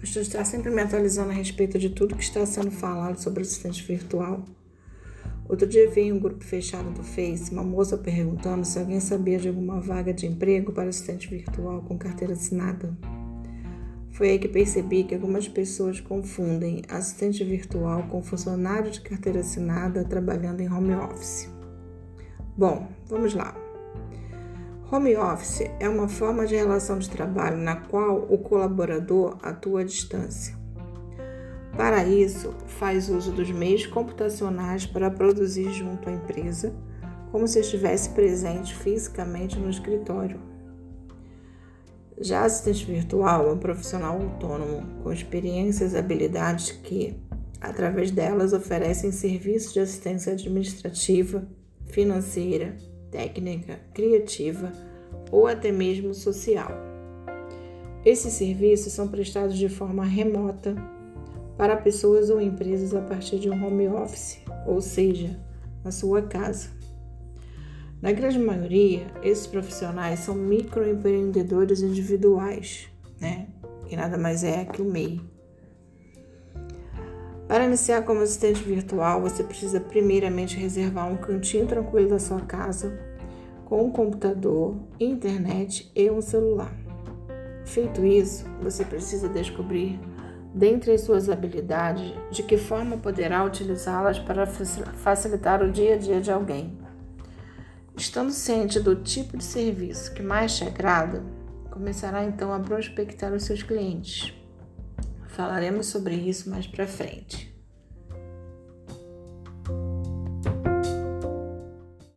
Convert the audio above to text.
Gosto de estar sempre me atualizando a respeito de tudo que está sendo falado sobre assistente virtual. Outro dia vi em um grupo fechado do Face uma moça perguntando se alguém sabia de alguma vaga de emprego para assistente virtual com carteira assinada. Foi aí que percebi que algumas pessoas confundem assistente virtual com funcionário de carteira assinada trabalhando em home office. Bom, vamos lá. Home office é uma forma de relação de trabalho na qual o colaborador atua à distância. Para isso, faz uso dos meios computacionais para produzir junto à empresa, como se estivesse presente fisicamente no escritório. Já assistente virtual é um profissional autônomo com experiências e habilidades que, através delas, oferecem serviços de assistência administrativa, financeira, técnica, criativa ou até mesmo social. Esses serviços são prestados de forma remota para pessoas ou empresas a partir de um home office, ou seja, na sua casa. Na grande maioria, esses profissionais são microempreendedores individuais, né? Que nada mais é que o MEI. Para iniciar como assistente virtual, você precisa primeiramente reservar um cantinho tranquilo da sua casa com um computador, internet e um celular. Feito isso, você precisa descobrir, dentre as suas habilidades, de que forma poderá utilizá-las para facilitar o dia a dia de alguém. Estando ciente do tipo de serviço que mais te agrada, começará então a prospectar os seus clientes. Falaremos sobre isso mais para frente.